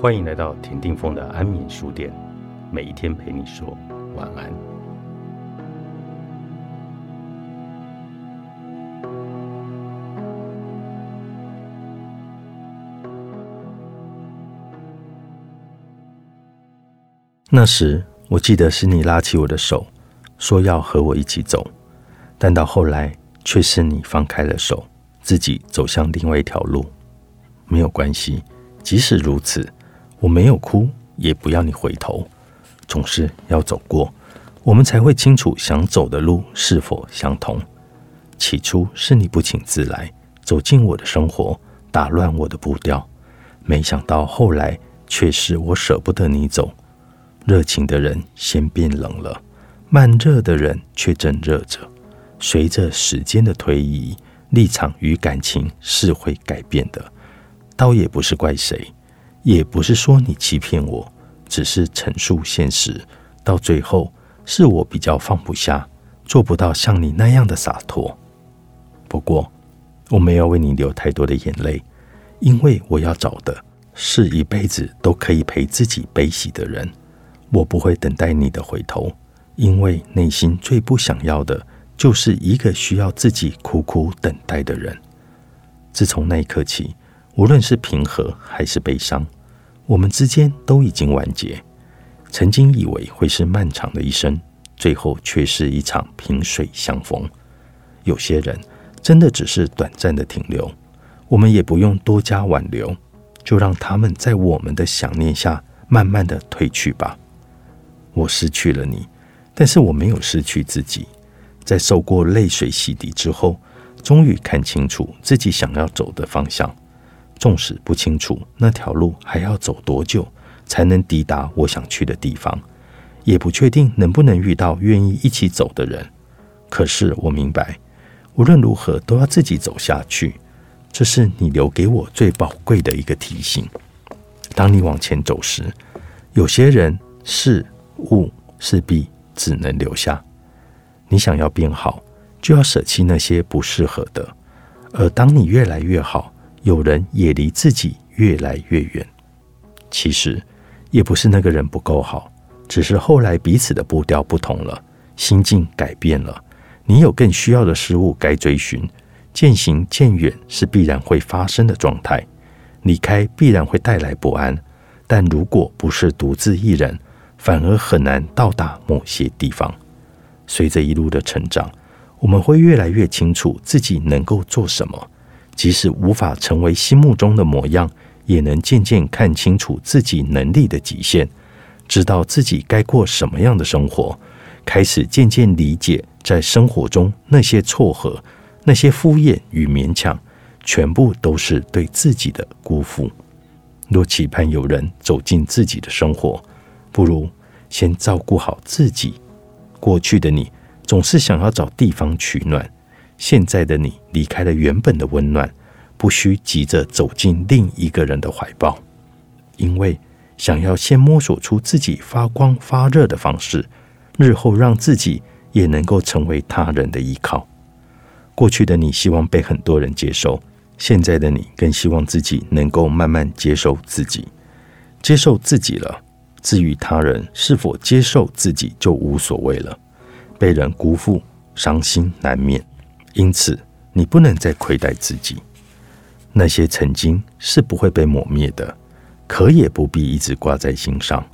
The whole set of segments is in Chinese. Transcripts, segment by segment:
欢迎来到田定峰的安眠书店，每一天陪你说晚安。那时，我记得是你拉起我的手，说要和我一起走，但到后来，却是你放开了手，自己走向另外一条路。没有关系，即使如此。我没有哭，也不要你回头，总是要走过，我们才会清楚想走的路是否相同。起初是你不请自来，走进我的生活，打乱我的步调，没想到后来却是我舍不得你走。热情的人先变冷了，慢热的人却正热着。随着时间的推移，立场与感情是会改变的，倒也不是怪谁。也不是说你欺骗我，只是陈述现实。到最后，是我比较放不下，做不到像你那样的洒脱。不过，我没有为你流太多的眼泪，因为我要找的是一辈子都可以陪自己悲喜的人。我不会等待你的回头，因为内心最不想要的就是一个需要自己苦苦等待的人。自从那一刻起。无论是平和还是悲伤，我们之间都已经完结。曾经以为会是漫长的一生，最后却是一场萍水相逢。有些人真的只是短暂的停留，我们也不用多加挽留，就让他们在我们的想念下慢慢的褪去吧。我失去了你，但是我没有失去自己。在受过泪水洗涤之后，终于看清楚自己想要走的方向。纵使不清楚那条路还要走多久才能抵达我想去的地方，也不确定能不能遇到愿意一起走的人。可是我明白，无论如何都要自己走下去。这是你留给我最宝贵的一个提醒。当你往前走时，有些人事物势必只能留下。你想要变好，就要舍弃那些不适合的。而当你越来越好，有人也离自己越来越远，其实也不是那个人不够好，只是后来彼此的步调不同了，心境改变了。你有更需要的事物该追寻，渐行渐远是必然会发生的状态。离开必然会带来不安，但如果不是独自一人，反而很难到达某些地方。随着一路的成长，我们会越来越清楚自己能够做什么。即使无法成为心目中的模样，也能渐渐看清楚自己能力的极限，知道自己该过什么样的生活，开始渐渐理解，在生活中那些撮合、那些敷衍与勉强，全部都是对自己的辜负。若期盼有人走进自己的生活，不如先照顾好自己。过去的你总是想要找地方取暖。现在的你离开了原本的温暖，不需急着走进另一个人的怀抱，因为想要先摸索出自己发光发热的方式，日后让自己也能够成为他人的依靠。过去的你希望被很多人接受，现在的你更希望自己能够慢慢接受自己，接受自己了。至于他人是否接受自己，就无所谓了。被人辜负，伤心难免。因此，你不能再亏待自己。那些曾经是不会被抹灭的，可也不必一直挂在心上。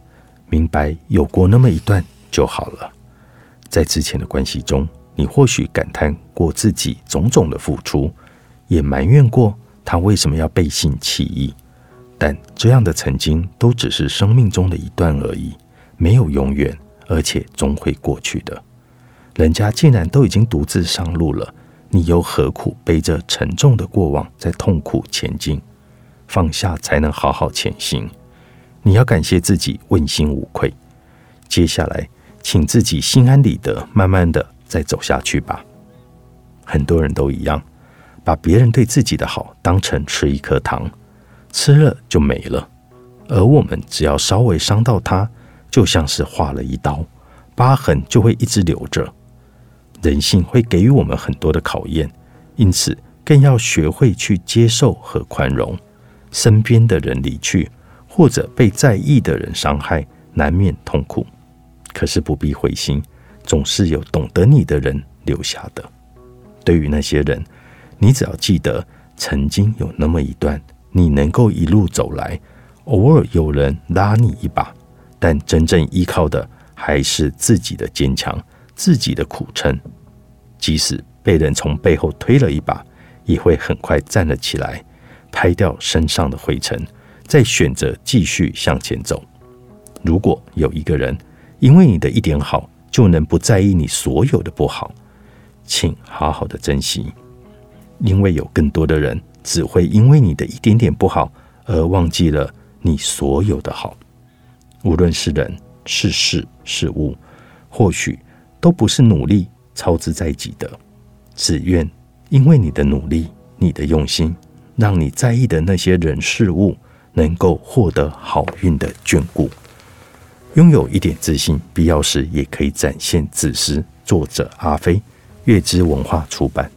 明白有过那么一段就好了。在之前的关系中，你或许感叹过自己种种的付出，也埋怨过他为什么要背信弃义。但这样的曾经都只是生命中的一段而已，没有永远，而且终会过去的。人家既然都已经独自上路了。你又何苦背着沉重的过往在痛苦前进？放下才能好好前行。你要感谢自己问心无愧。接下来，请自己心安理得，慢慢的再走下去吧。很多人都一样，把别人对自己的好当成吃一颗糖，吃了就没了。而我们只要稍微伤到他，就像是划了一刀，疤痕就会一直留着。人性会给予我们很多的考验，因此更要学会去接受和宽容。身边的人离去，或者被在意的人伤害，难免痛苦。可是不必灰心，总是有懂得你的人留下的。对于那些人，你只要记得，曾经有那么一段，你能够一路走来，偶尔有人拉你一把，但真正依靠的还是自己的坚强，自己的苦撑。即使被人从背后推了一把，也会很快站了起来，拍掉身上的灰尘。再选择继续向前走。如果有一个人因为你的一点好就能不在意你所有的不好，请好好的珍惜，因为有更多的人只会因为你的一点点不好而忘记了你所有的好。无论是人是事是物，或许都不是努力操之在己的。只愿因为你的努力、你的用心，让你在意的那些人事物。能够获得好运的眷顾，拥有一点自信，必要时也可以展现自私。作者：阿飞，月之文化出版。